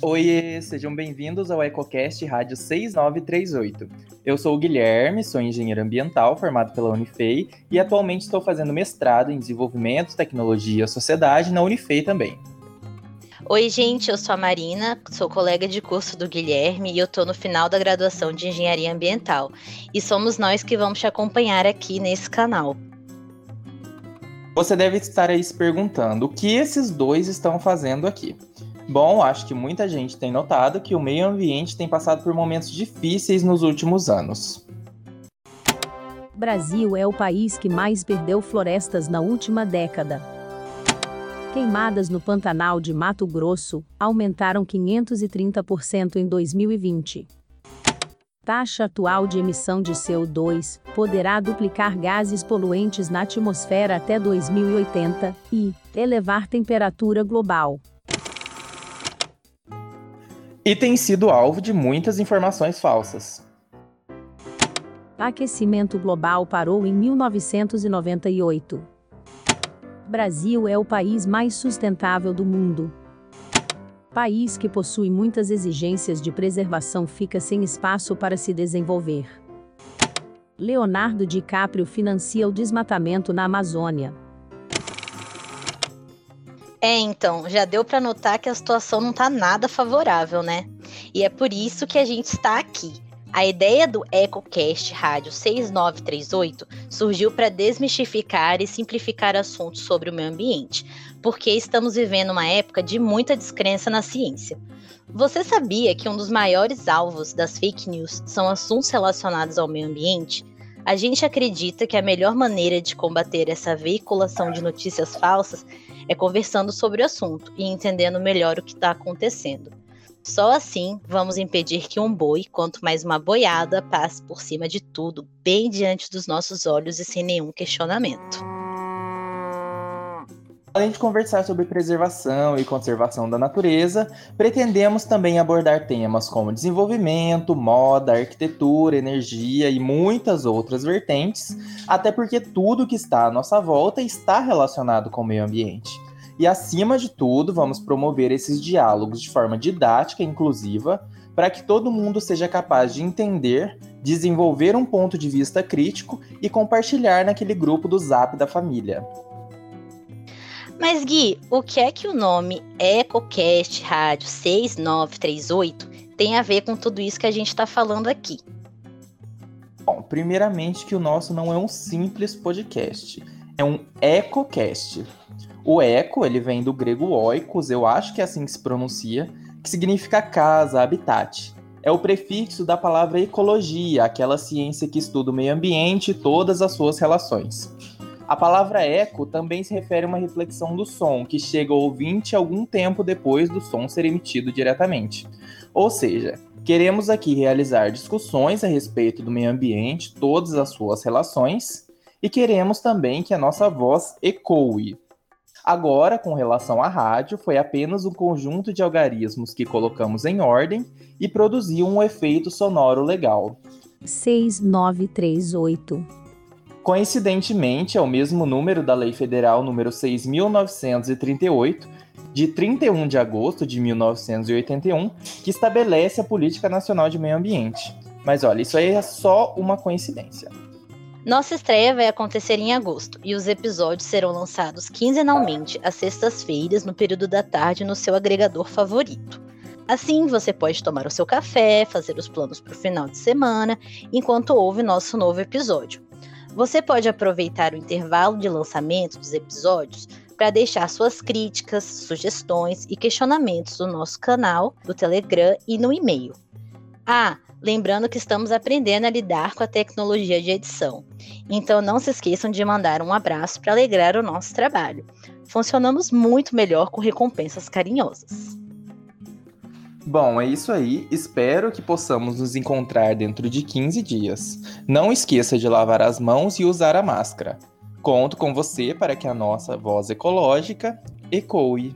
Oi, sejam bem-vindos ao EcoCast Rádio 6938. Eu sou o Guilherme, sou engenheiro ambiental formado pela Unifei e atualmente estou fazendo mestrado em desenvolvimento, tecnologia e sociedade na Unifei também. Oi, gente, eu sou a Marina, sou colega de curso do Guilherme e eu estou no final da graduação de Engenharia Ambiental. E somos nós que vamos te acompanhar aqui nesse canal. Você deve estar aí se perguntando o que esses dois estão fazendo aqui. Bom, acho que muita gente tem notado que o meio ambiente tem passado por momentos difíceis nos últimos anos. Brasil é o país que mais perdeu florestas na última década. Queimadas no Pantanal de Mato Grosso aumentaram 530% em 2020. Taxa atual de emissão de CO2 poderá duplicar gases poluentes na atmosfera até 2080 e elevar temperatura global. E tem sido alvo de muitas informações falsas. Aquecimento global parou em 1998. Brasil é o país mais sustentável do mundo. País que possui muitas exigências de preservação fica sem espaço para se desenvolver. Leonardo DiCaprio financia o desmatamento na Amazônia. É, então, já deu para notar que a situação não tá nada favorável, né? E é por isso que a gente está aqui. A ideia do EcoCast Rádio 6938 surgiu para desmistificar e simplificar assuntos sobre o meio ambiente, porque estamos vivendo uma época de muita descrença na ciência. Você sabia que um dos maiores alvos das fake news são assuntos relacionados ao meio ambiente? A gente acredita que a melhor maneira de combater essa veiculação de notícias falsas é conversando sobre o assunto e entendendo melhor o que está acontecendo. Só assim vamos impedir que um boi, quanto mais uma boiada, passe por cima de tudo, bem diante dos nossos olhos e sem nenhum questionamento. Além de conversar sobre preservação e conservação da natureza, pretendemos também abordar temas como desenvolvimento, moda, arquitetura, energia e muitas outras vertentes, até porque tudo que está à nossa volta está relacionado com o meio ambiente. E acima de tudo, vamos promover esses diálogos de forma didática e inclusiva, para que todo mundo seja capaz de entender, desenvolver um ponto de vista crítico e compartilhar naquele grupo do Zap da família. Mas Gui, o que é que o nome EcoCast Rádio 6938 tem a ver com tudo isso que a gente está falando aqui? Bom, primeiramente que o nosso não é um simples podcast, é um EcoCast. O eco, ele vem do grego oikos, eu acho que é assim que se pronuncia, que significa casa, habitat. É o prefixo da palavra ecologia, aquela ciência que estuda o meio ambiente e todas as suas relações. A palavra eco também se refere a uma reflexão do som, que chega ao ouvinte algum tempo depois do som ser emitido diretamente. Ou seja, queremos aqui realizar discussões a respeito do meio ambiente, todas as suas relações, e queremos também que a nossa voz ecoe. Agora, com relação à rádio, foi apenas um conjunto de algarismos que colocamos em ordem e produziu um efeito sonoro legal. 6938 Coincidentemente, é o mesmo número da Lei Federal número 6.938, de 31 de agosto de 1981, que estabelece a Política Nacional de Meio Ambiente. Mas olha, isso aí é só uma coincidência. Nossa estreia vai acontecer em agosto e os episódios serão lançados quinzenalmente às sextas-feiras no período da tarde no seu agregador favorito. Assim, você pode tomar o seu café, fazer os planos para o final de semana, enquanto ouve nosso novo episódio. Você pode aproveitar o intervalo de lançamento dos episódios para deixar suas críticas, sugestões e questionamentos no nosso canal, do Telegram e no e-mail. Ah, lembrando que estamos aprendendo a lidar com a tecnologia de edição. Então não se esqueçam de mandar um abraço para alegrar o nosso trabalho. Funcionamos muito melhor com recompensas carinhosas. Bom, é isso aí. Espero que possamos nos encontrar dentro de 15 dias. Não esqueça de lavar as mãos e usar a máscara. Conto com você para que a nossa voz ecológica ecoe.